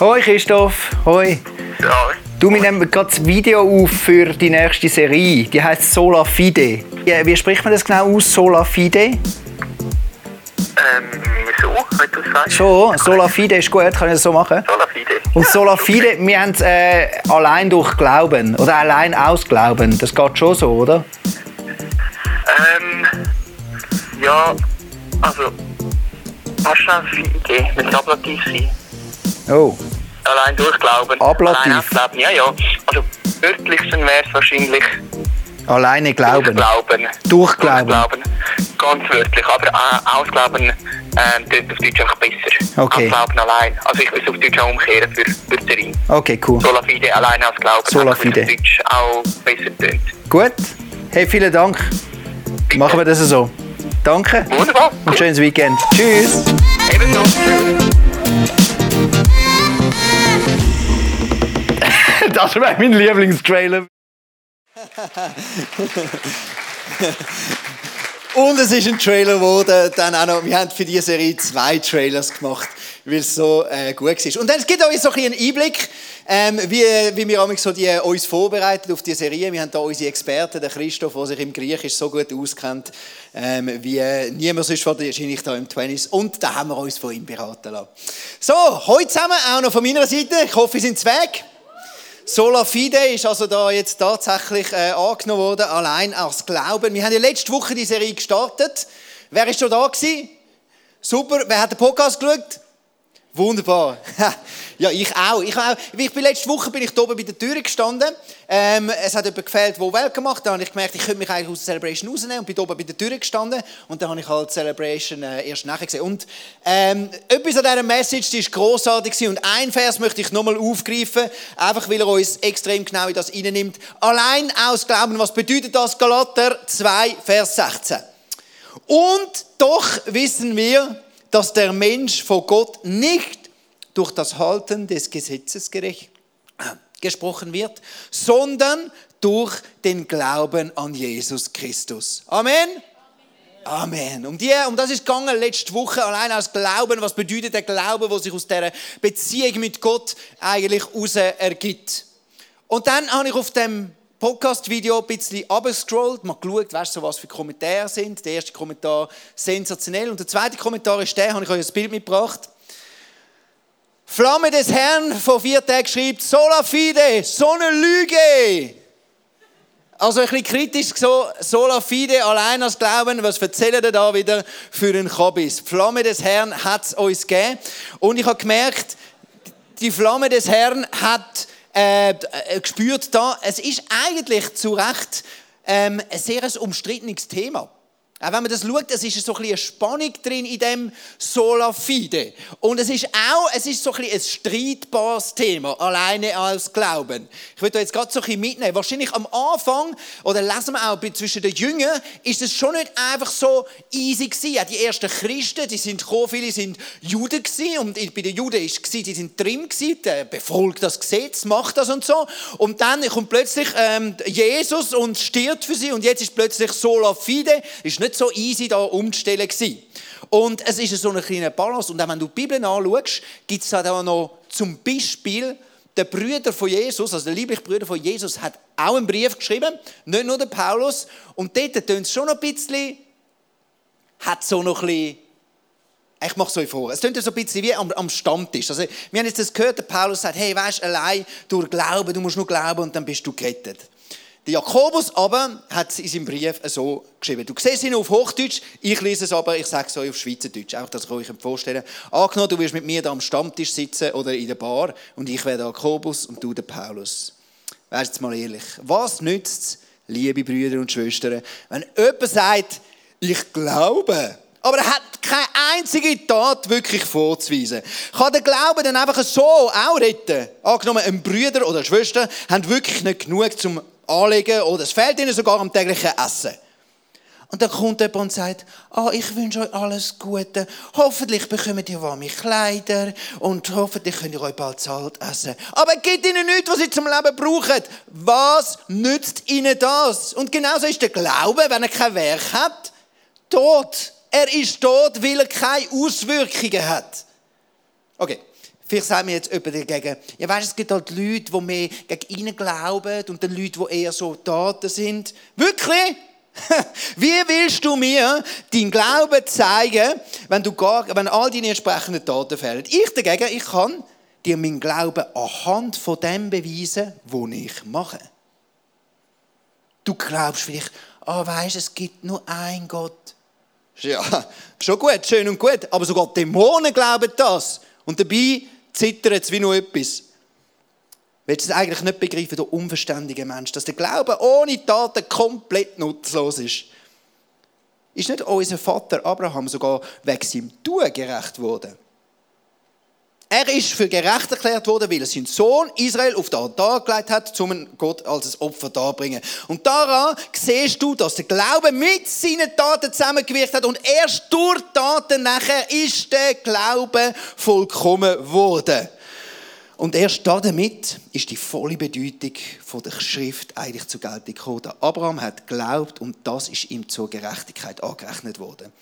Hoi Christoph, hoi. Ja, Du, wir nehmen gerade das Video auf für die nächste Serie. Die heißt Sola Fide. Ja, wie spricht man das genau aus, Sola Fide? ähm, so, wenn du sagst. Schon, Sola Fide ist gut, kann ich das so machen? Sola Fide. Und Sola Fide, wir haben es äh, allein durch Glauben oder allein aus Glauben. Das geht schon so, oder? Ähm, ja, also, hast du eine Fide mit Ablativ sein? Oh, Allein durchglauben. Ablativ. Allein ausglauben, ja, ja. Also, wörtlich wäre es wahrscheinlich alleine glauben. durchglauben. Durchglauben. Durchglauben. Ganz wörtlich, aber äh, ausglauben ähm, tut auf Deutsch einfach besser. Okay. Ausglauben allein. Also, ich will es auf Deutsch auch umkehren für, Serie. Okay, cool. Sola Fide allein aus Glauben. Sola Fide. auf Deutsch auch besser tönt. Gut. Hey, vielen Dank. Machen wir das so. Danke. Wunderbar. Und schönes Weekend. Tschüss. Ebenso. Das wäre mein Lieblingstrailer. Und es ist ein Trailer geworden. Dann auch noch, wir haben für diese Serie zwei Trailers gemacht, weil es so äh, gut war. Und dann es gibt euch so einen Einblick, ähm, wie, wie wir so die, uns vorbereiten auf die Serie. Wir haben da unsere Experten, den Christoph, der sich im Griechisch so gut auskennt, ähm, wie niemand sonst wahrscheinlich da im 20s. Und da haben wir uns von ihm beraten lassen. So, heute zusammen auch noch von meiner Seite. Ich hoffe, Sie sind weg. Sola Fide ist also da jetzt tatsächlich äh, angenommen worden, allein aus Glauben. Wir haben ja letzte Woche die Serie gestartet. Wer ist schon da gewesen? Super. Wer hat den Podcast geschaut? Wunderbar. ja, ich auch. Ich, auch. ich bin letzte Woche bin ich da oben bei der Tür gestanden. Ähm, es hat jemand gefehlt, der Welcome macht. Da habe ich gemerkt, ich könnte mich eigentlich aus der Celebration rausnehmen und bin da oben bei der Tür gestanden. Und dann habe ich halt die Celebration äh, erst nachher gesehen. Und ähm, etwas an dieser Message, die ist grossartig gewesen. Und ein Vers möchte ich nochmal aufgreifen, einfach weil er uns extrem genau in das nimmt. Allein aus Glauben, was bedeutet das? Galater 2, Vers 16. Und doch wissen wir, dass der Mensch vor Gott nicht durch das Halten des Gesetzes gerecht gesprochen wird, sondern durch den Glauben an Jesus Christus. Amen. Amen. Um, die, um das ist gegangen letzte Woche, allein als Glauben. Was bedeutet der Glaube, der sich aus dieser Beziehung mit Gott eigentlich heraus ergibt? Und dann habe ich auf dem Podcast-Video ein bisschen abgescrollt, mal geschaut, weißt, so was für Kommentare sind. Der erste Kommentar sensationell und der zweite Kommentar ist der, habe ich euch ein Bild mitgebracht. Flamme des Herrn vor vier Tagen schreibt, Sola Fide, so eine Lüge. Also ein bisschen kritisch so, Sola Fide, allein als Glauben, was erzählen ihr da wieder für einen Kabis? Flamme des Herrn hat es uns gegeben. Und ich habe gemerkt, die Flamme des Herrn hat äh, äh, gespürt da, es ist eigentlich zu Recht ähm, ein sehr umstrittenes Thema. Auch wenn man das schaut, es ist so ein bisschen eine Spannung drin in dem Sola Fide. Und es ist auch, es ist so ein, bisschen ein streitbares Thema, alleine als Glauben. Ich würde da jetzt gerade so ein bisschen mitnehmen. Wahrscheinlich am Anfang, oder lesen wir auch zwischen den Jüngern, ist es schon nicht einfach so easy gewesen. Auch die ersten Christen, die sind gekommen, viele sind Juden gewesen. Und bei den Juden ist es, die sind drin gewesen, der befolgt das Gesetz, macht das und so. Und dann kommt plötzlich ähm, Jesus und stirbt für sie. Und jetzt ist plötzlich Sola Fide. Ist nicht so easy da umzustellen gewesen. Und es ist so eine kleine Balance. Und auch wenn du die Bibel anschaust, gibt es da noch zum Beispiel der Brüder von Jesus, also der liebliche Brüder von Jesus, hat auch einen Brief geschrieben, nicht nur der Paulus. Und dort tönt es schon noch ein bisschen, hat so noch ein bisschen ich mache es euch vor. Es klingt so ein bisschen wie am, am Stammtisch. Also, wir haben jetzt das gehört, der Paulus sagt, hey, weißt allein durch Glauben, du musst nur glauben und dann bist du gerettet. Der Jakobus aber hat es in seinem Brief so geschrieben. Du siehst ihn auf Hochdeutsch, ich lese es aber, ich sage es euch auf Schweizerdeutsch, auch, dass ich euch vorstellen kann. Angenommen, du wirst mit mir da am Stammtisch sitzen oder in der Bar und ich wäre der Jakobus und du der Paulus. Wärst jetzt mal ehrlich. Was nützt es, liebe Brüder und Schwestern, wenn jemand sagt, ich glaube, aber er hat keine einzige Tat wirklich vorzuweisen. Kann der Glaube dann einfach so auch retten? Angenommen, ein Brüder oder eine Schwester haben wirklich nicht genug zum Anlegen oder es fehlt ihnen sogar am täglichen Essen. Und dann kommt jemand und sagt, ah, ich wünsche euch alles Gute. Hoffentlich bekommt ihr warme Kleider und hoffentlich könnt ihr euch bald zahlt essen. Aber gibt ihnen nichts, was sie zum Leben brauchen. Was nützt ihnen das? Und genauso ist der Glaube, wenn er kein Werk hat, tot. Er ist tot, weil er keine Auswirkungen hat. Okay, Vielleicht sagt mir jetzt jemand dagegen, ja weißt, es gibt halt Leute, die mehr gegen ihn glauben und dann Leute, die eher so Taten sind. Wirklich? Wie willst du mir deinen Glauben zeigen, wenn, du gar, wenn all deine entsprechenden Taten fehlen? Ich dagegen, ich kann dir meinen Glauben anhand von dem beweisen, was ich mache. Du glaubst vielleicht, ah, oh, weißt, es gibt nur einen Gott. Ja, schon gut, schön und gut, aber sogar Dämonen glauben das. Und dabei zittert es wie noch etwas. Willst du es eigentlich nicht begreifen, du unverständiger Mensch, dass der Glaube ohne Taten komplett nutzlos ist? Ist nicht unser Vater Abraham sogar wegen seinem Tun gerecht worden? Er ist für gerecht erklärt worden, weil er seinen Sohn Israel auf den Altar gelegt hat, um Gott als Opfer darbringen. Und daran siehst du, dass der Glaube mit seinen Taten zusammengewirkt hat und erst durch Taten nachher ist der Glaube vollkommen geworden. Und erst damit ist die volle Bedeutung von der Schrift eigentlich zur Geltung gekommen. Abraham hat geglaubt und das ist ihm zur Gerechtigkeit angerechnet worden.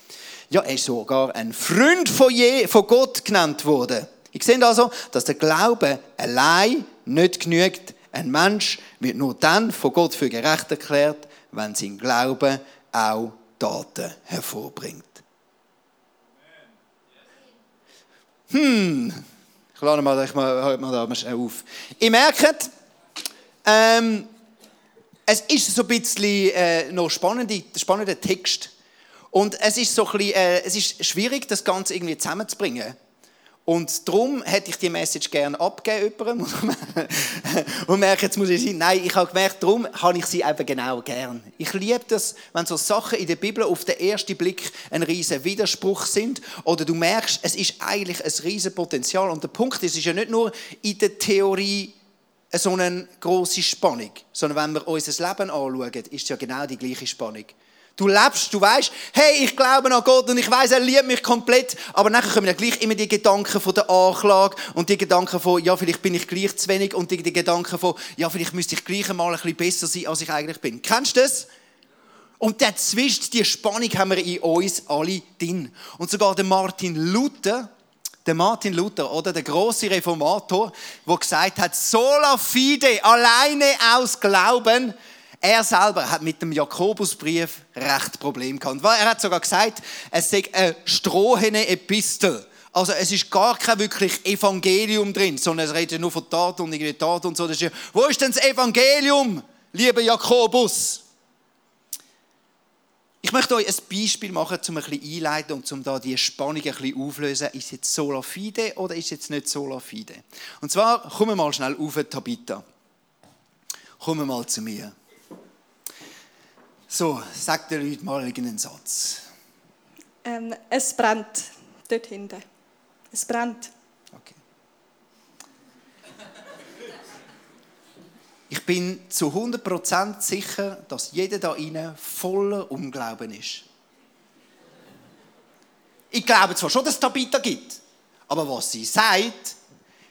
Ja, er ist sogar ein Freund von, je, von Gott genannt worden. Ich sehe also, dass der Glaube allein nicht genügt. Ein Mensch wird nur dann von Gott für gerecht erklärt, wenn sein Glaube auch Taten hervorbringt. Hm, ich lade mal, ich mal, mal da auf. Ihr merkt, ähm, es ist so ein bisschen äh, noch spannender, spannender Text. Und es ist so ein bisschen, äh, es ist schwierig, das Ganze irgendwie zusammenzubringen. Und darum hätte ich die Message gerne abgegeben und merke, jetzt muss ich sein. Nein, ich habe gemerkt, darum habe ich sie eben genau gern. Ich liebe das, wenn so Sachen in der Bibel auf den ersten Blick ein riesen Widerspruch sind oder du merkst, es ist eigentlich ein riesen Potenzial. Und der Punkt ist, es ist ja nicht nur in der Theorie so eine große Spannung, sondern wenn wir unser Leben anschauen, ist es ja genau die gleiche Spannung. Du lebst, du weißt, hey, ich glaube an Gott und ich weiß, er liebt mich komplett. Aber nachher kommen ja gleich immer die Gedanken von der Anklage und die Gedanken von, ja, vielleicht bin ich gleich zu wenig und die, die Gedanken von, ja, vielleicht müsste ich gleich einmal ein bisschen besser sein, als ich eigentlich bin. Kennst du das? Und dazwischen, die Spannung haben wir in uns alle drin. Und sogar der Martin Luther, der Martin Luther, oder der große Reformator, der gesagt hat, sola fide, alleine aus Glauben, er selber hat mit dem Jakobusbrief recht Problem gehabt. Er hat sogar gesagt, es sei eine strohene Epistel. Also es ist gar kein wirklich Evangelium drin, sondern es redet nur von Tat und irgendwie Tat und so. Wo ist denn das Evangelium, lieber Jakobus? Ich möchte euch ein Beispiel machen, um ein bisschen einleiten und um da die Spannung ein bisschen auflösen. Ist jetzt sola fide oder ist jetzt nicht sola fide? Und zwar, kommen wir mal schnell auf, Tabitha. Kommen wir mal zu mir. So, sag den Leuten mal einen Satz. Ähm, es brennt dort hinten. Es brennt. Okay. Ich bin zu 100% sicher, dass jeder da innen voller Unglauben ist. Ich glaube zwar schon, dass es Tabitha gibt, aber was sie sagt,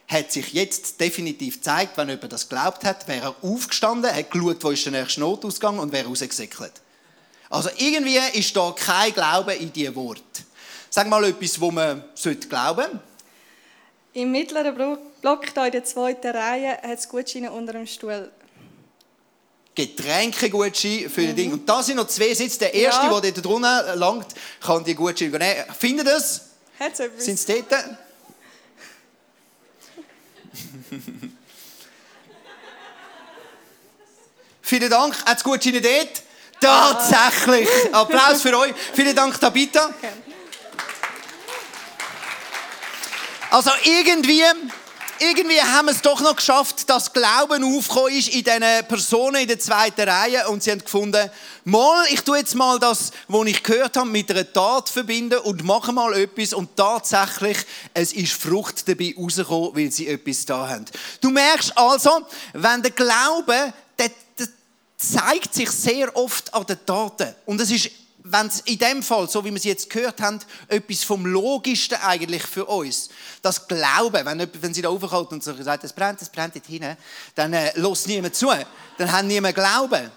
hat sich jetzt definitiv gezeigt, wenn jemand das glaubt hat, wäre er aufgestanden, hat geschaut, wo ist der nächste Notausgang und wäre rausgesäckelt. Also irgendwie ist da kein Glaube in diese Wort. Sag mal etwas, wo man glauben sollte. Im mittleren Block, hier in der zweiten Reihe, hat es Gutscheine unter dem Stuhl. Getränkegutscheine für mhm. die Dinge. Und da sind noch zwei Sitze. Der erste, ja. der dort drunter langt, kann die Gutscheine nehmen. Findet es? Hat es? Sind sie dort? Vielen Dank. Hat es Gutscheine dort? Tatsächlich. Applaus für euch. Vielen Dank, Tabitha. Also irgendwie, irgendwie haben wir es doch noch geschafft, dass Glauben aufgekommen ist in diesen Personen in der zweiten Reihe und sie haben gefunden, mal, ich tue jetzt mal das, was ich gehört habe, mit einer Tat verbinden und mache mal etwas und tatsächlich, es ist Frucht dabei rausgekommen, weil sie etwas da haben. Du merkst also, wenn der Glaube, der zeigt sich sehr oft an den Taten. Und es ist, wenn es in dem Fall, so wie wir es jetzt gehört haben, etwas vom Logischsten eigentlich für uns. Das Glauben, wenn, wenn sie da raufkommt und so sagt, es brennt, es brennt dort hinten, dann äh, lässt niemand zu. Dann haben niemand Glauben.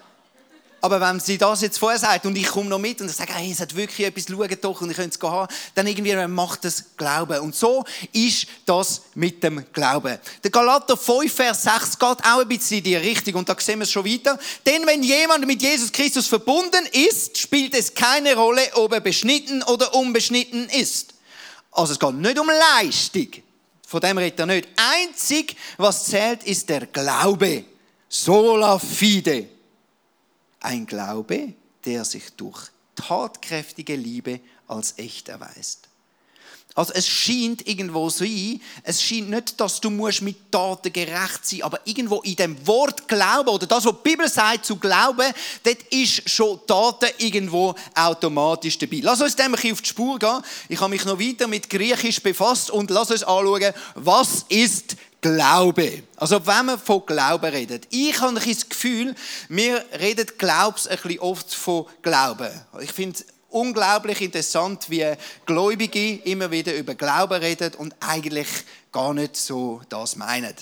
Aber wenn sie das jetzt vorher sagt und ich komme noch mit und ich sage, hey, es hat wirklich etwas, schaut doch und ich könnte es haben, dann irgendwie macht das Glauben. Und so ist das mit dem Glauben. Der Galater 5, Vers 6 geht auch ein bisschen in die Richtung und da sehen wir es schon weiter. Denn wenn jemand mit Jesus Christus verbunden ist, spielt es keine Rolle, ob er beschnitten oder unbeschnitten ist. Also es geht nicht um Leistung. Von dem redet er nicht. Einzig, was zählt, ist der Glaube. Sola fide. Ein Glaube, der sich durch tatkräftige Liebe als echt erweist. Also es scheint irgendwo so ein, es scheint nicht, dass du musst mit Taten gerecht sein, aber irgendwo in dem Wort Glauben oder das, was die Bibel sagt zu glauben, dort ist schon Taten irgendwo automatisch dabei. Lass uns dem ein auf die Spur gehen. Ich habe mich noch weiter mit Griechisch befasst und lass uns anschauen, was ist Glaube. Also wenn wir von Glauben reden. Ich habe das Gefühl, wir reden Glaubs ein bisschen oft von Glauben. Ich finde unglaublich interessant, wie Gläubige immer wieder über Glauben reden und eigentlich gar nicht so das meinen.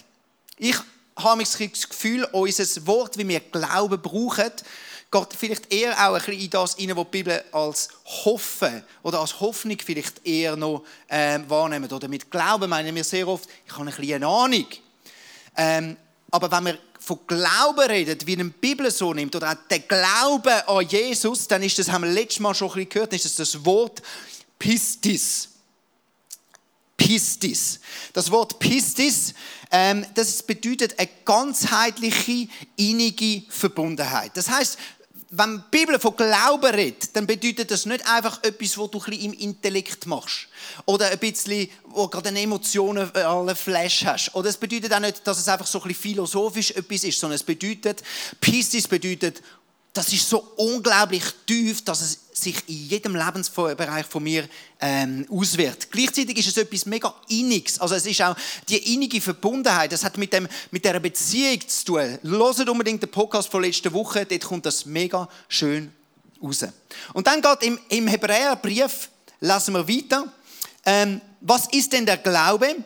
Ich habe das Gefühl, unser Wort, wie wir Glauben brauchen, geht vielleicht eher auch ein bisschen in das rein, was die Bibel als Hoffen oder als Hoffnung vielleicht eher noch ähm, wahrnimmt. Oder mit Glauben meinen wir sehr oft, ich habe ein bisschen eine Ahnung. Ähm, aber wenn wir von Glauben reden, wie eine Bibel so nimmt, oder auch der Glaube an Jesus, dann ist das, haben wir letztes Mal schon ein bisschen gehört, ist das das Wort Pistis. Pistis. Das Wort Pistis, ähm, das bedeutet eine ganzheitliche, innige Verbundenheit. Das heißt, wenn die Bibel von Glauben redet, dann bedeutet das nicht einfach etwas, was du ein bisschen im Intellekt machst. Oder ein bisschen, wo gerade eine Emotionen äh, alle Flash hast. Oder es bedeutet auch nicht, dass es einfach so ein bisschen philosophisch etwas ist, sondern es bedeutet, Pistis bedeutet das ist so unglaublich tief, dass es sich in jedem Lebensbereich von mir ähm, auswirkt. Gleichzeitig ist es etwas mega Inniges. Also es ist auch die innige Verbundenheit. Das hat mit, dem, mit dieser Beziehung zu tun. Hört unbedingt den Podcast von letzter Woche, dort kommt das mega schön raus. Und dann geht im, im Hebräerbrief, lassen wir weiter, ähm, was ist denn der Glaube?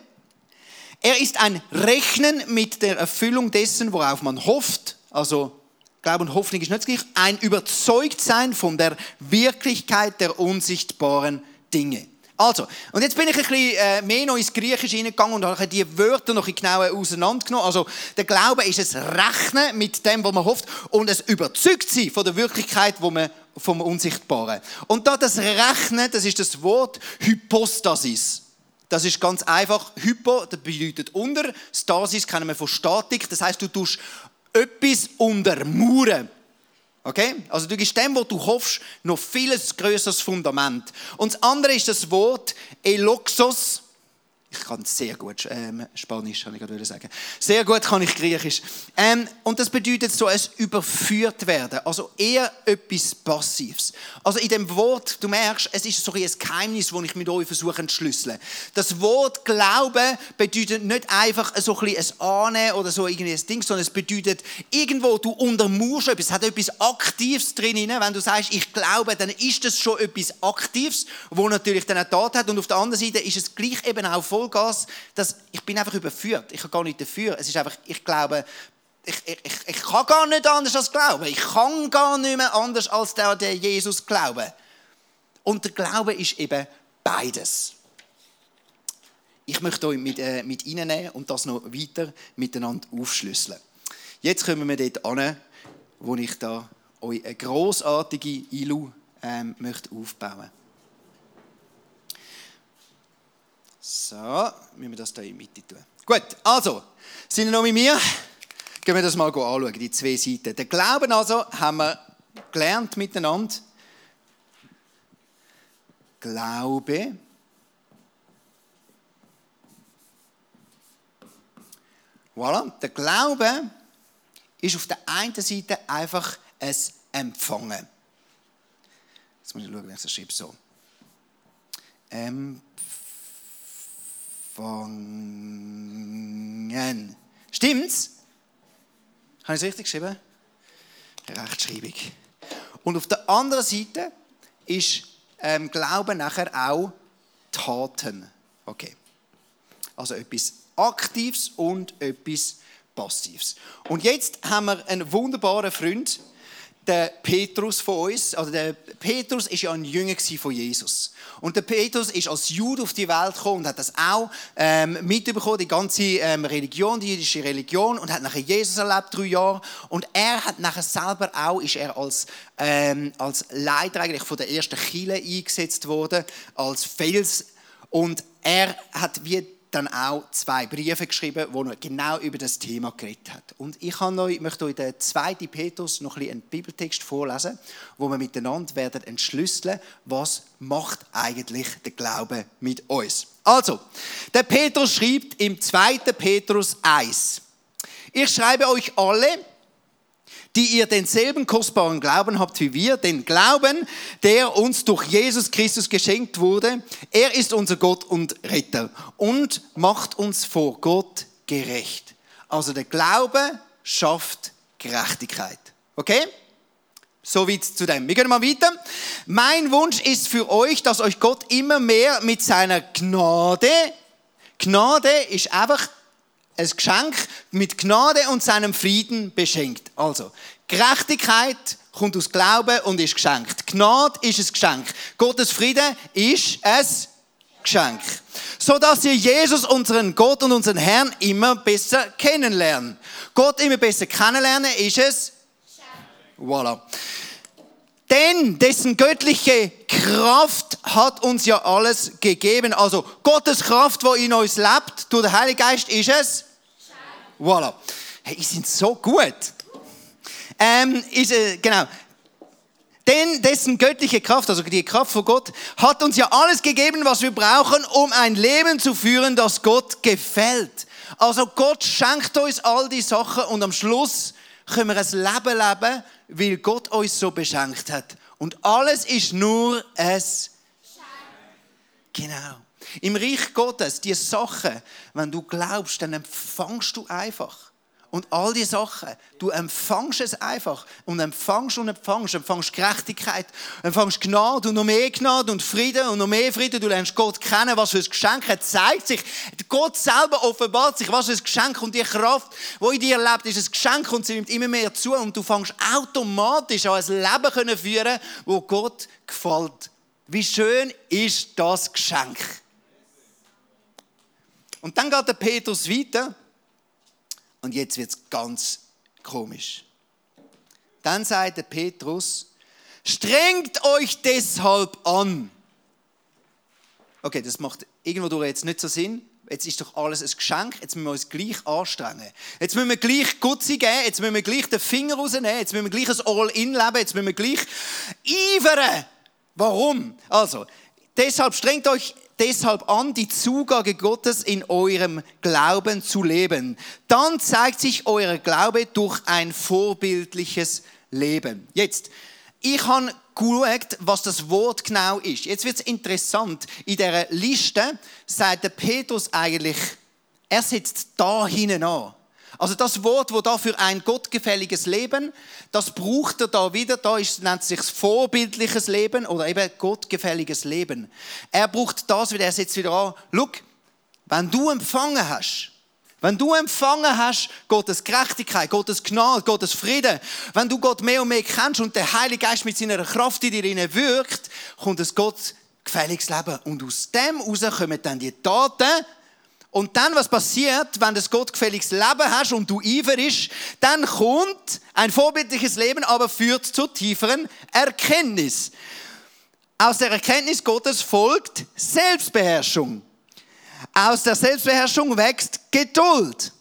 Er ist ein Rechnen mit der Erfüllung dessen, worauf man hofft. Also Glaube und Hoffnung ist nicht das gleiche. Ein Überzeugtsein von der Wirklichkeit der unsichtbaren Dinge. Also, und jetzt bin ich ein bisschen äh, mehr noch ins Griechische hineingegangen und habe die Wörter noch genauer auseinandergenommen. Also, der Glaube ist es Rechnen mit dem, was man hofft und es überzeugt sein von der Wirklichkeit, wo man vom Unsichtbaren. Und da das Rechnen, das ist das Wort Hypostasis. Das ist ganz einfach. Hypo, das bedeutet unter. Stasis kennen wir von Statik. Das heißt, du tust etwas untermauern. Okay? Also du gibst dem, was du hoffst, noch vieles größeres Fundament. Und das andere ist das Wort Eloxos. Ich kann sehr gut ähm, Spanisch, kann ich gerade sagen. Sehr gut kann ich Griechisch. Ähm, und das bedeutet so ein überführt werden. Also eher etwas Passives. Also in dem Wort, du merkst, es ist so ein Geheimnis, das ich mit euch versuche zu entschlüsseln. Das Wort Glauben bedeutet nicht einfach so ein, ein Ahnen oder so irgendwie ein Ding, sondern es bedeutet irgendwo, du untermauerst etwas. Es hat etwas Aktives drin. Wenn du sagst, ich glaube, dann ist das schon etwas Aktives, wo natürlich dann eine Tat hat. Und auf der anderen Seite ist es gleich eben auch voll Vollgas, dass ich bin einfach überführt. Ich habe gar nicht dafür. Es ist einfach, ich glaube, ich, ich, ich kann gar nicht anders als glauben. Ich kann gar nicht mehr anders als der, der Jesus glauben. Und der Glaube ist eben beides. Ich möchte euch mit, äh, mit reinnehmen und das noch weiter miteinander aufschlüsseln. Jetzt kommen wir dort an, wo ich da euch eine grossartige Ilu ähm, möchte aufbauen möchte. So, müssen wir das hier in die Mitte tun. Gut, also, sind wir noch mit mir? Gehen wir das mal anschauen, die zwei Seiten. Den Glauben also haben wir gelernt miteinander. Glaube. Voilà, der Glaube ist auf der einen Seite einfach ein Empfangen. Jetzt muss ich schauen, wie ich das schreibe. So. Empfangen empfangen. Stimmt's? Habe ich es richtig geschrieben? Rechtschreibung. Und auf der anderen Seite ist ähm, Glauben nachher auch Taten. Okay. Also etwas Aktives und etwas Passives. Und jetzt haben wir einen wunderbaren Freund, der Petrus von uns, also der Petrus ist ja ein Jünger von Jesus. Und der Petrus ist als Jude auf die Welt gekommen und hat das auch ähm, mitbekommen, die ganze ähm, Religion, die jüdische Religion, und hat nachher Jesus erlebt, drei Jahre. Und er hat nachher selber auch, ist er als, ähm, als Leiter eigentlich von der ersten Kirche eingesetzt worden, als Fels. Und er hat wie dann auch zwei Briefe geschrieben, wo er genau über das Thema geredet hat. Und ich euch, möchte euch den 2. Petrus noch ein einen Bibeltext vorlesen, wo wir miteinander werden entschlüsseln, was macht eigentlich der Glaube mit uns. Also, der Petrus schreibt im 2. Petrus 1. Ich schreibe euch alle, die ihr denselben kostbaren Glauben habt wie wir, den Glauben, der uns durch Jesus Christus geschenkt wurde. Er ist unser Gott und Retter und macht uns vor Gott gerecht. Also der Glaube schafft Gerechtigkeit. Okay? So weit zu dem. Wir gehen mal weiter. Mein Wunsch ist für euch, dass euch Gott immer mehr mit seiner Gnade, Gnade ist einfach ein Geschenk mit Gnade und seinem Frieden beschenkt. Also, Gerechtigkeit kommt aus Glauben und ist geschenkt. Gnade ist ein Geschenk. Gottes Frieden ist ein Geschenk. So dass ihr Jesus, unseren Gott und unseren Herrn, immer besser kennenlernen. Gott immer besser kennenlernen ist es. Voilà. Denn dessen göttliche Kraft hat uns ja alles gegeben. Also Gottes Kraft, wo in uns lebt, durch den Heiligen Geist, ist es. Voilà. Hey, die sind so gut. Ähm, ist, äh, genau. Denn dessen göttliche Kraft, also die Kraft von Gott, hat uns ja alles gegeben, was wir brauchen, um ein Leben zu führen, das Gott gefällt. Also Gott schenkt uns all die Sachen und am Schluss können wir ein Leben leben, weil Gott uns so beschenkt hat. Und alles ist nur es. Genau. Im Reich Gottes, die Sachen, wenn du glaubst, dann empfangst du einfach. Und all die Sachen, du empfangst es einfach. Und empfangst und empfangst. Empfangst Gerechtigkeit, empfangst Gnade und noch mehr Gnade und Frieden und noch mehr Frieden. Du lernst Gott kennen, was für ein Geschenk er zeigt sich. Gott selber offenbart sich, was für ein Geschenk und die Kraft, die in dir lebt, ist ein Geschenk und sie nimmt immer mehr zu. Und du fängst automatisch an ein Leben können führen, wo Gott gefällt. Wie schön ist das Geschenk? Und dann geht der Petrus weiter und jetzt wird es ganz komisch. Dann sagt der Petrus, strengt euch deshalb an. Okay, das macht irgendwo jetzt nicht so Sinn. Jetzt ist doch alles ein Geschenk, jetzt müssen wir uns gleich anstrengen. Jetzt müssen wir gleich Gutzi geben, jetzt müssen wir gleich den Finger rausnehmen, jetzt müssen wir gleich ein All-In leben, jetzt müssen wir gleich ivern. Warum? Also, deshalb strengt euch deshalb an, die Zugabe Gottes in eurem Glauben zu leben. Dann zeigt sich euer Glaube durch ein vorbildliches Leben. Jetzt, ich habe geschaut, was das Wort genau ist. Jetzt wird es interessant. In der Liste sagt der Petrus eigentlich, er setzt da hinten an. Also das Wort, wo da für ein gottgefälliges Leben, das braucht er da wieder, da ist, nennt sich vorbildliches Leben oder eben gottgefälliges Leben. Er braucht das wieder, er setzt wieder an. Look, wenn du empfangen hast, wenn du empfangen hast, Gottes Gerechtigkeit, Gottes Gnade, Gottes Frieden, wenn du Gott mehr und mehr kennst und der Heilige Geist mit seiner Kraft in dir wirkt, kommt es Gott gefälliges Leben. Und aus dem heraus kommen dann die Taten, und dann, was passiert, wenn du das gottgefälliges Leben hast und du ist, dann kommt ein vorbildliches Leben, aber führt zur tieferen Erkenntnis. Aus der Erkenntnis Gottes folgt Selbstbeherrschung. Aus der Selbstbeherrschung wächst Geduld.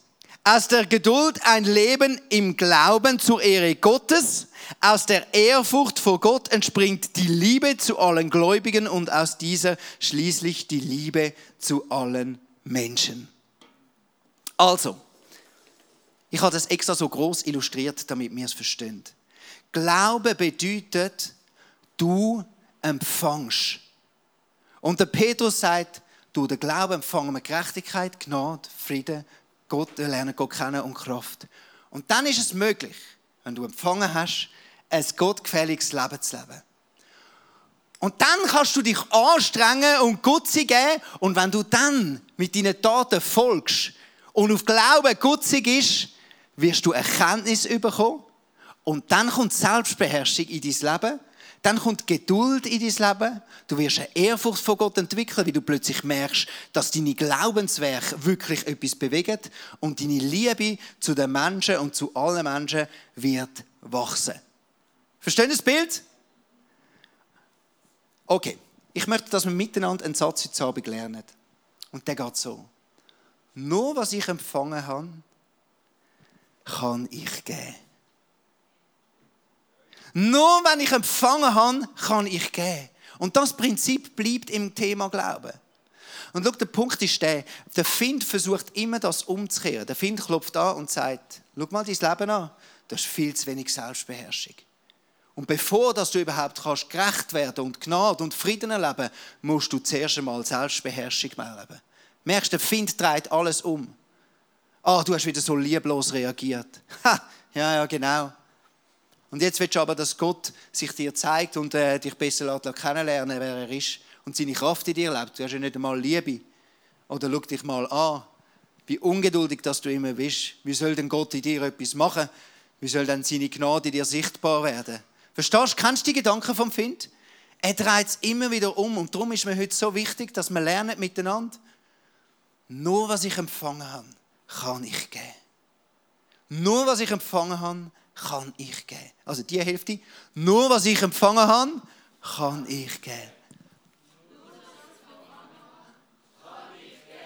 Aus der Geduld ein Leben im Glauben zur Ehre Gottes. Aus der Ehrfurcht vor Gott entspringt die Liebe zu allen Gläubigen und aus dieser schließlich die Liebe zu allen Menschen. Also, ich habe das extra so groß illustriert, damit wir es verstehen. Glaube bedeutet, du empfangst. Und der Petrus sagt, du den Glauben empfangen wir Gerechtigkeit, Gnade, Frieden, Gott lernen Gott kennen und Kraft. Und dann ist es möglich, wenn du empfangen hast, ein gottgefälliges Leben zu leben. Und dann kannst du dich anstrengen und Gutzi geben. Und wenn du dann mit deinen Taten folgst und auf Glauben gutzig ist, wirst du Erkenntnis bekommen. Und dann kommt Selbstbeherrschung in dein Leben. Dann kommt Geduld in dein Leben. Du wirst eine Ehrfurcht vor Gott entwickeln, weil du plötzlich merkst, dass deine Glaubenswerke wirklich etwas bewegen und deine Liebe zu den Menschen und zu allen Menschen wird wachsen. Verstehen das Bild? Okay, ich möchte, dass wir miteinander einen Satz heute Abend lernen. Und der geht so. Nur was ich empfangen habe, kann ich geben. Nur wenn ich empfangen habe, kann ich geben. Und das Prinzip bleibt im Thema Glauben. Und schau, der Punkt ist der, der Find versucht immer, das umzukehren. Der Find klopft an und sagt, schau mal dein Leben an, du hast viel zu wenig Selbstbeherrschung. Und bevor dass du überhaupt kannst gerecht werden und Gnade und Frieden erleben, musst du zuerst einmal Selbstbeherrschung erleben. Merkst, der Find dreht alles um. Ah, du hast wieder so lieblos reagiert. Ha, ja, ja, genau. Und jetzt willst du aber, dass Gott sich dir zeigt und äh, dich besser kennenlernen wer er ist und seine Kraft in dir lebt. Du hast ja nicht einmal Liebe. Oder schau dich mal an, wie ungeduldig dass du immer bist. Wie soll denn Gott in dir etwas machen? Wie soll denn seine Gnade in dir sichtbar werden? Verstehst du? Kennst du die Gedanken vom Find? Er dreht es immer wieder um und darum ist mir heute so wichtig, dass wir lernen miteinander. Nur was ich empfangen habe, kann ich geben. Nur was ich empfangen habe, kann ich geben. Also die Hälfte. Nur was ich empfangen habe, kann ich geben.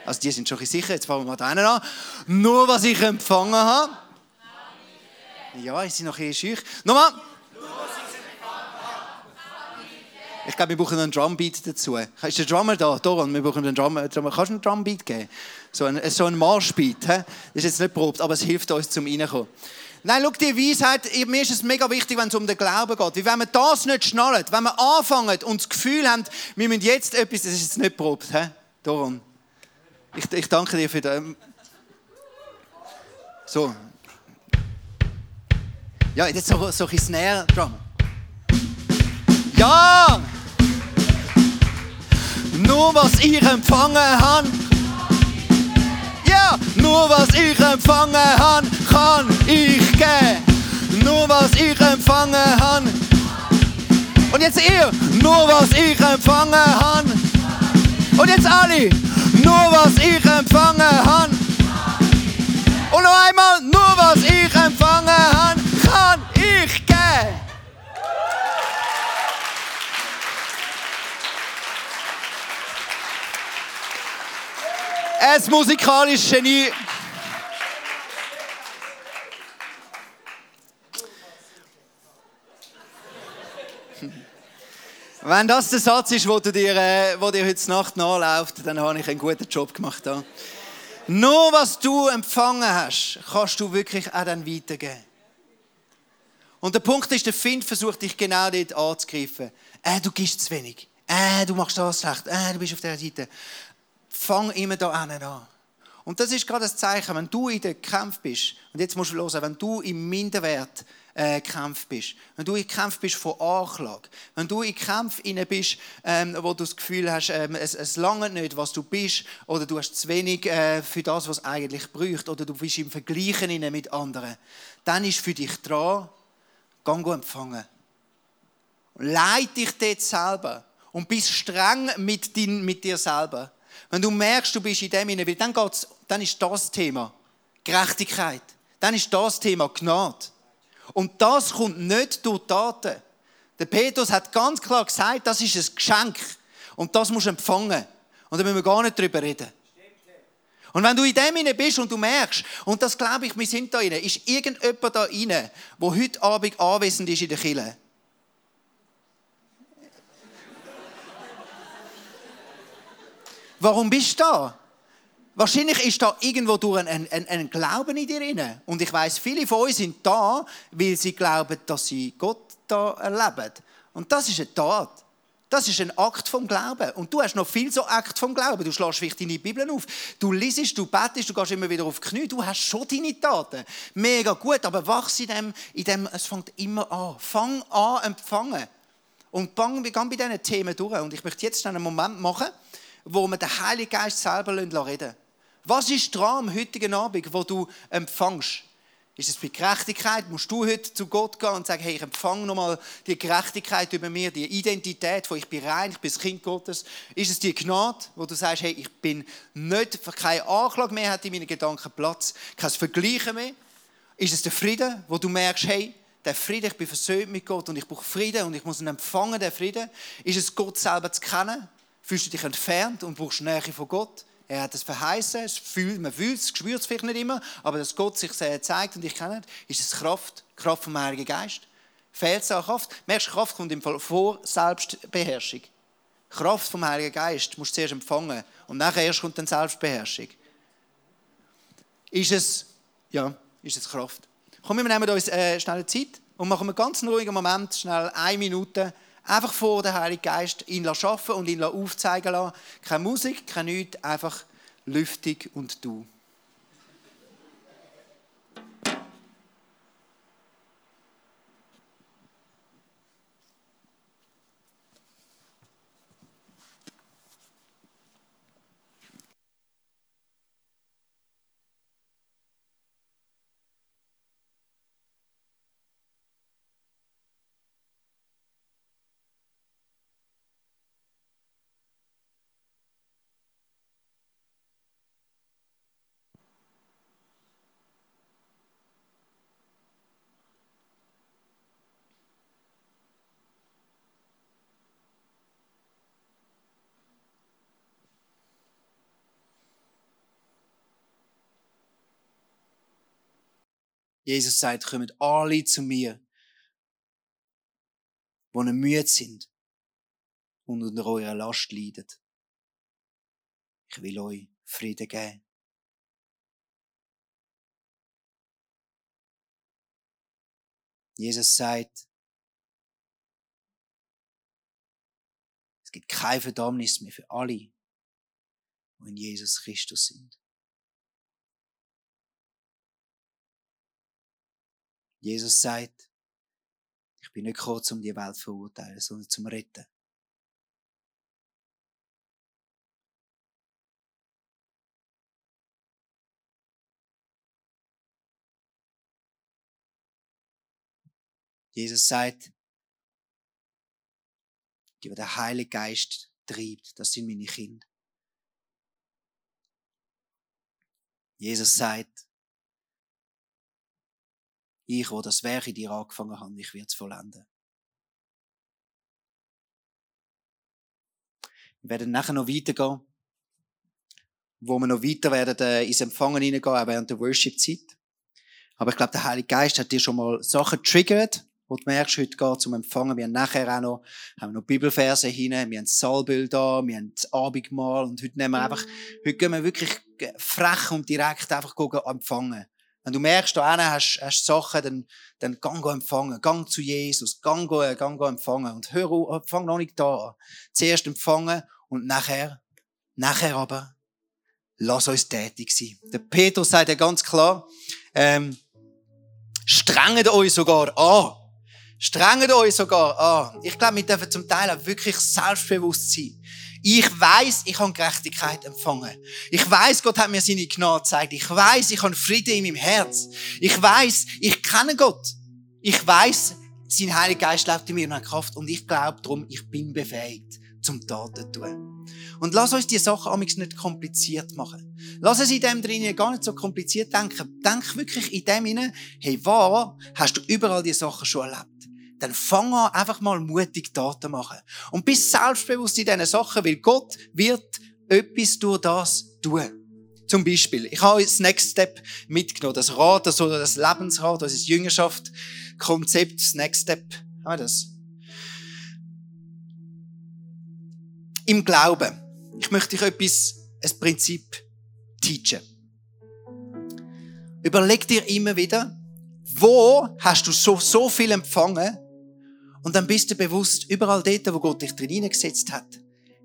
Also die sind schon sicher, jetzt fangen wir mal einen an. Nur was ich empfangen habe. Ja, ich sind noch ein bisschen schüch. Nochmal. Ich glaube, wir brauchen einen Drumbeat dazu. Ist der Drummer da? Doran, wir brauchen einen Drummer. Kannst du einen Drumbeat geben? So ein, so ein Marschbeat. Das ist jetzt nicht probt, aber es hilft uns zum Reinkommen. Nein, schau, die Weisheit, mir ist es mega wichtig, wenn es um den Glauben geht. Wenn wir das nicht schnallen, wenn wir anfangen und das Gefühl haben, wir müssen jetzt etwas, das ist jetzt nicht probt. He? Doran. Ich, ich danke dir für das. So. Ja, jetzt so, so ein Snare-Drum. Ja! Nur was ich empfangen habe. Ja, nur was ich empfangen habe, kann ich geben. Nur was ich empfangen habe. Und jetzt ihr, nur was ich empfangen habe. Und jetzt alle, nur was ich empfangen habe. Und noch einmal, nur was ich empfangen habe, kann ich geben. Ein musikalisches Genie. Wenn das der Satz ist, wo, du dir, äh, wo dir heute Nacht nachläuft, dann habe ich einen guten Job gemacht. Da. Nur was du empfangen hast, kannst du wirklich auch dann weitergeben. Und der Punkt ist, der Find versucht dich genau dort anzugreifen. Äh, du gibst zu wenig. Äh, du machst das schlecht. Äh, du bist auf der Seite fang immer da an. Und das ist gerade das Zeichen, wenn du in den Kampf bist, und jetzt musst du hören, wenn du im Minderwert äh, Kampf bist, wenn du in Kampf bist von Anklage, wenn du in Kampf inne bist, ähm, wo du das Gefühl hast, ähm, es, es lange nicht, was du bist, oder du hast zu wenig äh, für das, was eigentlich braucht, oder du bist im Vergleichen mit anderen, dann ist für dich dran, gang empfangen. Leid dich dort selber und bist streng mit, din, mit dir selber. Wenn du merkst, du bist in dem hinein, dann, dann ist das Thema Gerechtigkeit. Dann ist das Thema Gnade. Und das kommt nicht durch Taten. Der Petrus hat ganz klar gesagt, das ist ein Geschenk. Und das musst du empfangen. Und da müssen wir gar nicht drüber reden. Und wenn du in dem hinein bist und du merkst, und das glaube ich, wir sind da rein, ist irgendjemand da rein, der heute Abend anwesend ist in der Kirche, Warum bist du da? Wahrscheinlich ist da irgendwo durch ein, ein, ein Glauben in dir drin. Und ich weiß, viele von uns sind da, weil sie glauben, dass sie Gott da erleben. Und das ist eine Tat. Das ist ein Akt vom Glauben. Und du hast noch viel so Akt vom Glauben. Du schlägst vielleicht deine Bibel auf. Du liest, du betest, du gehst immer wieder auf die Knie. Du hast schon deine Taten. Mega gut, aber wachs in dem, in dem, es fängt immer an. Fang an, empfangen. Und fang, wir gehen bei diesen Themen durch. Und ich möchte jetzt einen Moment machen, wo wir den Heiligen Geist selber reden lassen. Was ist dran am heutigen Abend, wo du empfängst? Ist es bei Gerechtigkeit? Musst du heute zu Gott gehen und sagen, hey, ich empfange nochmal die Gerechtigkeit über mir, die Identität, wo ich bin rein, ich bin das Kind Gottes. Ist es die Gnade, wo du sagst, hey, ich bin nicht, keine Anklage mehr hat in meinen Gedanken Platz, kein Vergleichen mehr? Ist es der Frieden, wo du merkst, hey, der Frieden, ich bin versöhnt mit Gott und ich brauche Frieden und ich muss ihn empfangen, den Frieden? Ist es Gott selber zu kennen? Fühlst du dich entfernt und brauchst Nähe von Gott? Er hat es verheißen, man fühlt es, spürt es vielleicht nicht immer, aber dass Gott sich zeigt und ich kenne, ist es Kraft, Kraft vom Heiligen Geist. Fehlt es an Kraft? Merkst du, Kraft kommt im Fall vor Selbstbeherrschung. Kraft vom Heiligen Geist musst du zuerst empfangen und nachher erst kommt dann Selbstbeherrschung. Ist es, ja, ist es Kraft. Komm, wir nehmen uns äh, schnell Zeit und machen einen ganz ruhigen Moment, schnell eine Minute, Einfach vor den Heiligen Geist ihn arbeiten und ihn aufzeigen lassen. Keine Musik, kein nichts, einfach lüftig und du. Jesus sagt, kommt alle zu mir, die müde sind und unter eurer Last leiden. Ich will euch Frieden geben. Jesus sagt, es gibt keine Verdammnis mehr für alle, die in Jesus Christus sind. Jesus sagt, ich bin nicht gekommen, um die Welt zu verurteilen, sondern zum Retten. Jesus sagt, die, der Heilige Geist treibt, das sind meine Kinder. Jesus sagt, ich, wo das Werk in dir angefangen habe, ich werde es vollenden. Wir werden nachher noch weitergehen, wo wir noch weiter werden äh, ins Empfangen hineingehen, auch während der Worship-Zeit. Aber ich glaube, der Heilige Geist hat dir schon mal Sachen triggert, wo du merkst, heute geht zum Empfangen. Wir haben nachher auch noch, haben noch Bibelverse hin, wir haben das Saalbild da, wir haben das Abendmahl und heute nehmen wir einfach, heute gehen wir wirklich frech und direkt einfach empfangen. Wenn du merkst, da hast, hast Sachen, dann, dann gang empfangen. Gang zu Jesus. Gang, gang empfangen. Und hör auf, fang noch nicht da an. Zuerst empfangen und nachher, nachher aber, lass uns tätig sein. Der Petrus sagt ja ganz klar, ähm, strengt euch sogar an. Strengt euch sogar an. Ich glaube, wir dürfen zum Teil auch wirklich selbstbewusst sein. Ich weiß, ich habe Gerechtigkeit empfangen. Ich weiß, Gott hat mir seine Gnade gezeigt. Ich weiß, ich habe Frieden in meinem Herz. Ich weiß, ich kenne Gott. Ich weiß, sein Heiliger Geist lebt in mir und hat Kraft. Und ich glaube darum, ich bin befähigt, zum Taten tun. Und lass uns die Sachen amigs nicht kompliziert machen. Lass uns in dem drinnen gar nicht so kompliziert denken. Denk wirklich in dem hinein, hey, wahr hast du überall die Sachen schon erlebt? Dann fang an, einfach mal mutig Taten machen. Und bist selbstbewusst in diesen Sachen, weil Gott wird etwas durch das tun. Zum Beispiel, ich habe das Next Step mitgenommen, das Rad, das, oder das Lebensrad, das ist Jüngerschaft, Konzept, das Next Step. Haben wir das? Im Glauben. Ich möchte dich etwas, ein Prinzip teachen. Überleg dir immer wieder, wo hast du so, so viel empfangen, und dann bist du bewusst, überall dort, wo Gott dich drin hineingesetzt hat,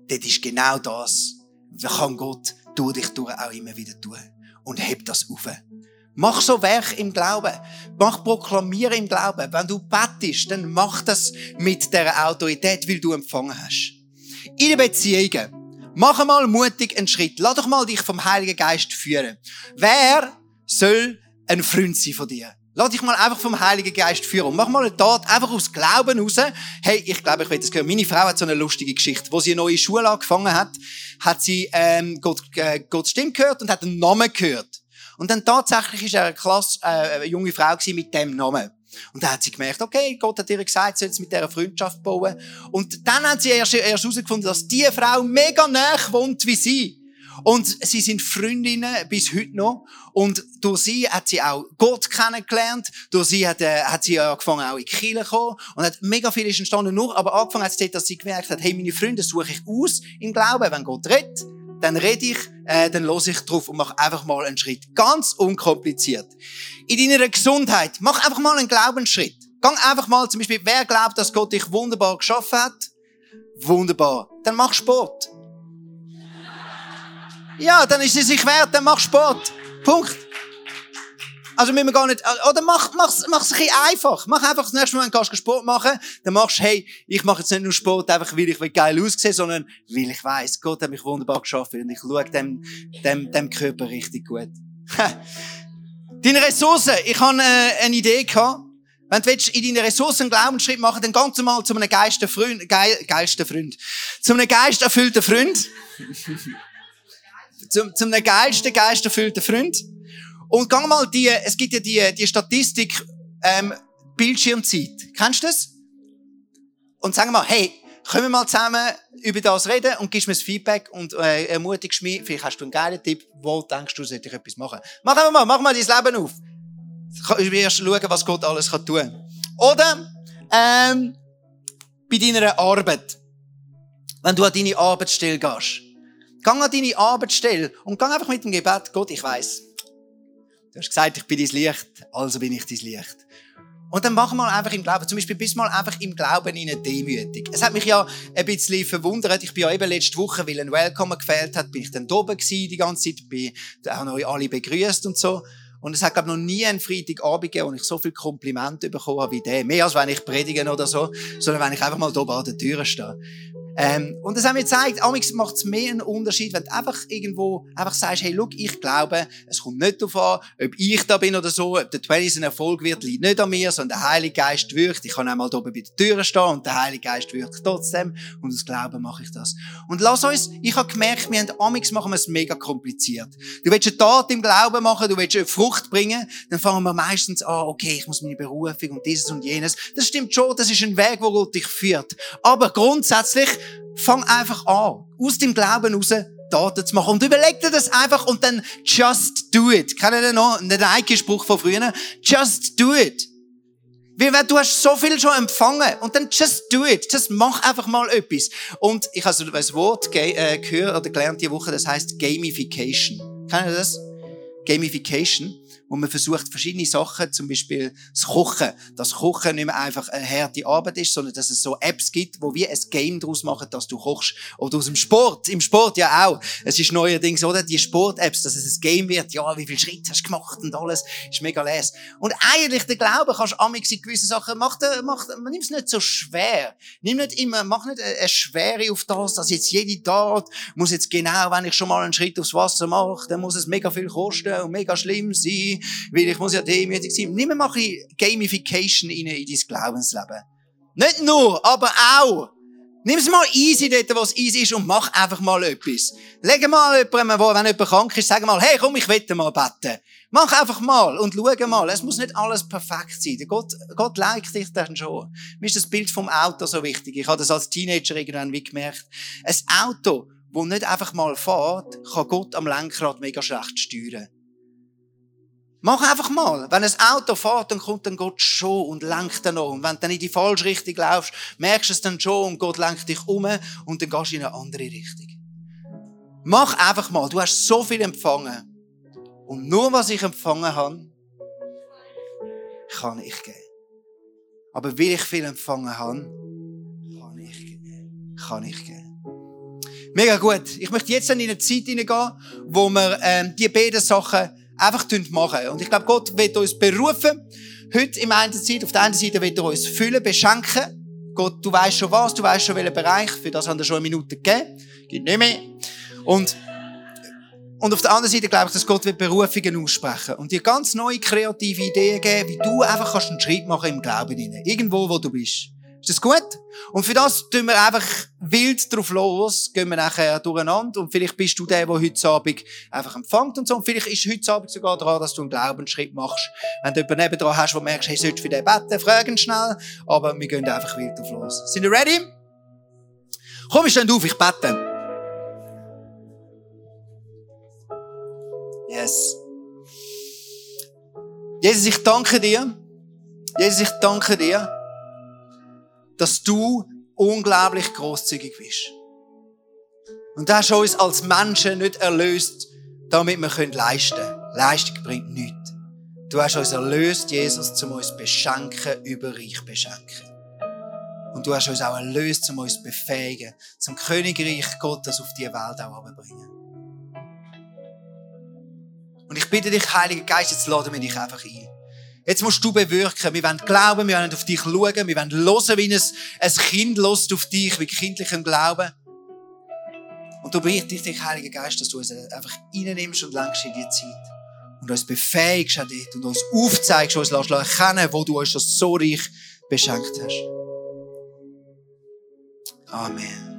dort ist genau das, was kann Gott durch dich durch auch immer wieder tun. Und heb das auf. Mach so Werk im Glauben. Mach proklamiere im Glauben. Wenn du bettest, dann mach das mit der Autorität, weil du empfangen hast. In Beziehungen. Mach mal mutig einen Schritt. Lass doch mal dich vom Heiligen Geist führen. Wer soll ein Freund sein von dir? Lass dich mal einfach vom Heiligen Geist führen. Mach mal eine Tat einfach aus Glauben raus. Hey, ich glaube, ich will das hören. Meine Frau hat so eine lustige Geschichte. Wo sie eine neue Schule angefangen hat, hat sie ähm, Gott, äh, Gottes Stimme gehört und hat einen Namen gehört. Und dann tatsächlich ist eine Klasse, äh, eine junge Frau mit dem Namen. Und dann hat sie gemerkt, okay, Gott hat ihr gesagt, sie soll mit dieser Freundschaft bauen. Und dann hat sie erst, erst herausgefunden, dass diese Frau mega nah wohnt wie sie. Und sie sind Freundinnen bis heute noch. Und durch sie hat sie auch Gott kennengelernt. Durch sie hat, äh, hat sie angefangen, auch in die Kirche zu kommen. Und hat mega viel ist entstanden. Nur, aber angefangen hat sie dort, dass sie gemerkt hat, hey, meine Freunde suche ich aus im Glauben. Wenn Gott redet, dann rede ich, äh, dann los ich drauf und mach einfach mal einen Schritt. Ganz unkompliziert. In deiner Gesundheit, mach einfach mal einen Glaubensschritt. Gang einfach mal, zum Beispiel, wer glaubt, dass Gott dich wunderbar geschaffen hat? Wunderbar. Dann mach Sport. Ja, dann ist es sich wert, dann mach Sport. Punkt. Also müssen wir gar nicht, oder mach, mach's, mach's ein bisschen einfach. Mach einfach das nächste Mal, wenn du Sport machen dann machst du, hey, ich mache jetzt nicht nur Sport, einfach weil ich geil aussehe, sondern weil ich weiss, Gott hat mich wunderbar geschaffen und ich schaue dem, dem, dem Körper richtig gut. Deine Ressourcen. Ich habe äh, eine Idee gehabt. Wenn du in deinen Ressourcen einen Glaubensschritt machen dann ganz normal zu einem geilsten Freund, geil, geilsten Freund. Zu einem geisterfüllten Freund. Zum, zum einem geilsten, geisterfüllten Freund. Und gang mal die, es gibt ja die, die Statistik, ähm, Bildschirmzeit. Kennst du das? Und sagen mal, hey, können wir mal zusammen über das reden und gibst mir das Feedback und äh, ermutigst mich, vielleicht hast du einen geilen Tipp, wo denkst du, sollte ich etwas machen. Mach einfach mal, mach mal dein Leben auf. Du wirst schauen, was Gott alles kann tun. Oder, ähm, bei deiner Arbeit. Wenn du an deine Arbeitsstelle gehst. Gang an deine Arbeitsstelle und gang einfach mit dem Gebet, Gott, ich weiß, Du hast gesagt, ich bin dein Licht, also bin ich dein Licht. Und dann mach mal einfach im Glauben. Zum Beispiel bist mal einfach im Glauben in demütig. Es hat mich ja ein bisschen verwundert. Ich bin ja eben letzte Woche, weil ein Welcome gefehlt hat, bin ich dann da oben gewesen, die ganze Zeit, bin auch noch alle begrüßt und so. Und es hat, glaube ich, noch nie einen Freitagabend gegeben, wo ich so viel Komplimente bekommen habe wie der. Mehr als wenn ich predige oder so, sondern wenn ich einfach mal da an der Tür stehe. Ähm, und das haben wir gezeigt, amigs macht es mehr einen Unterschied, wenn du einfach irgendwo einfach sagst, hey, look, ich glaube, es kommt nicht darauf an, ob ich da bin oder so, ob der 20 ein Erfolg wird, liegt nicht an mir, sondern der Heilige Geist wirkt. Ich kann einmal da oben bei der Tür stehen und der Heilige Geist wirkt trotzdem und aus Glauben mache ich das. Und lass uns, ich habe gemerkt, wir haben amigs machen wir es mega kompliziert. Du willst eine Tat im Glauben machen, du willst eine Frucht bringen, dann fangen wir meistens an, okay, ich muss meine Berufung und dieses und jenes. Das stimmt schon, das ist ein Weg, wo Gott dich führt. Aber grundsätzlich fang einfach an, aus dem Glauben raus Taten zu machen. Und überleg dir das einfach und dann just do it. Kennt ihr noch? Den Nike-Spruch von früher? Just do it. Weil du hast so viel schon empfangen und dann just do it. Just mach einfach mal etwas. Und ich habe so ein Wort äh, gehört oder gelernt diese Woche, das heißt Gamification. Kennt ihr das? Gamification wo man versucht, verschiedene Sachen, zum Beispiel das Kochen, dass Kochen nicht mehr einfach eine harte Arbeit ist, sondern dass es so Apps gibt, wo wir ein Game daraus machen, dass du kochst. Oder aus dem Sport, im Sport ja auch. Es ist neuerdings, oder? Die Sport-Apps, dass es ein Game wird, ja, wie viele Schritte hast du gemacht und alles, ist mega les. Und eigentlich, der Glaube kannst du amix in gewissen Sachen, mach, mach, nimm es nicht so schwer. Nimm nicht immer, mach nicht eine Schwere auf das, dass jetzt jede Tat muss jetzt genau, wenn ich schon mal einen Schritt aufs Wasser mache, dann muss es mega viel kosten und mega schlimm sein weil ich muss ja demütig sein. Nimm mal ein bisschen Gamification rein in dein Glaubensleben. Nicht nur, aber auch. Nimm es mal easy dort, wo es easy ist und mach einfach mal etwas. Leg mal jemandem, wo, wenn jemand krank ist, sag mal, hey, komm, ich will mal beten. Mach einfach mal und schau mal. Es muss nicht alles perfekt sein. Gott, Gott liked dich dann schon. Mir ist das Bild vom Auto so wichtig. Ich habe das als Teenager irgendwann wie gemerkt. Ein Auto, das nicht einfach mal fährt, kann Gott am Lenkrad mega schlecht steuern. Mach einfach mal. Wenn ein Auto fährt, dann kommt dann Gott schon und lenkt dann noch. Und wenn du dann in die falsche Richtung laufst, merkst du es dann schon und Gott lenkt dich um und dann gehst du in eine andere Richtung. Mach einfach mal. Du hast so viel empfangen. Und nur was ich empfangen habe, kann ich geben. Aber weil ich viel empfangen habe, kann ich geben. Kann ich geben. Mega gut. Ich möchte jetzt in eine Zeit hineingehen, wo wir ähm, die beiden Sachen einfach machen. Und ich glaube, Gott wird uns berufen, heute im einen Zeit, auf der einen Seite wird er uns füllen, beschenken. Gott, du weißt schon was, du weißt schon welchen Bereich, für das haben wir schon eine Minute gegeben. Geht nicht mehr. Und Und auf der anderen Seite glaube ich, dass Gott wird Berufungen aussprechen und dir ganz neue kreative Ideen geben, wie du einfach kannst einen Schritt machen im Glauben hinein. Irgendwo, wo du bist. Ist das gut? Und für das tun wir einfach wild drauf los, gehen wir nachher durcheinander und vielleicht bist du der, der heute Abend einfach empfängt und so. Und vielleicht ist heute Abend sogar daran, dass du einen Glaubensschritt machst. Wenn du jemanden nebendran hast, der merkst, hey, sollst für den beten, fragen schnell. Aber wir gehen einfach wild drauf los. Sind ihr ready? Komm, ich stehen auf, ich bete. Yes. Jesus, ich danke dir. Jesus, ich danke dir, dass du unglaublich großzügig bist. Und du hast uns als Menschen nicht erlöst, damit wir leisten können. Leistung bringt nichts. Du hast uns erlöst, Jesus, um uns beschenken, über Reich beschenken. Und du hast uns auch erlöst, um uns befähigen, zum Königreich Gottes auf die Welt auch bringen. Und ich bitte dich, Heiliger Geist, jetzt laden wir dich einfach ein. Jetzt musst du bewirken. Wir wollen glauben, wir wollen auf dich schauen, wir wollen hören, wie ein, ein Kind lost auf dich, wie kindlichem Glauben. Und du bitte ich dich, Heiliger Geist, dass du uns einfach reinnimmst und lenkst in die Zeit. Und uns befähigst an dort und uns aufzeigst, uns lässt erkennen, wo du uns schon so reich beschenkt hast. Amen.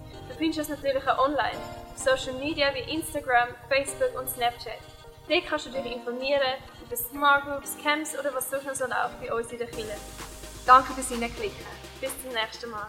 Du findest uns natürlich auch online, auf Social Media wie Instagram, Facebook und Snapchat. Dort kannst du dich informieren über Smart Groups, Camps oder was sonst noch so läuft bei uns in der Kirche. Danke fürs Hineinklicken. Bis zum nächsten Mal.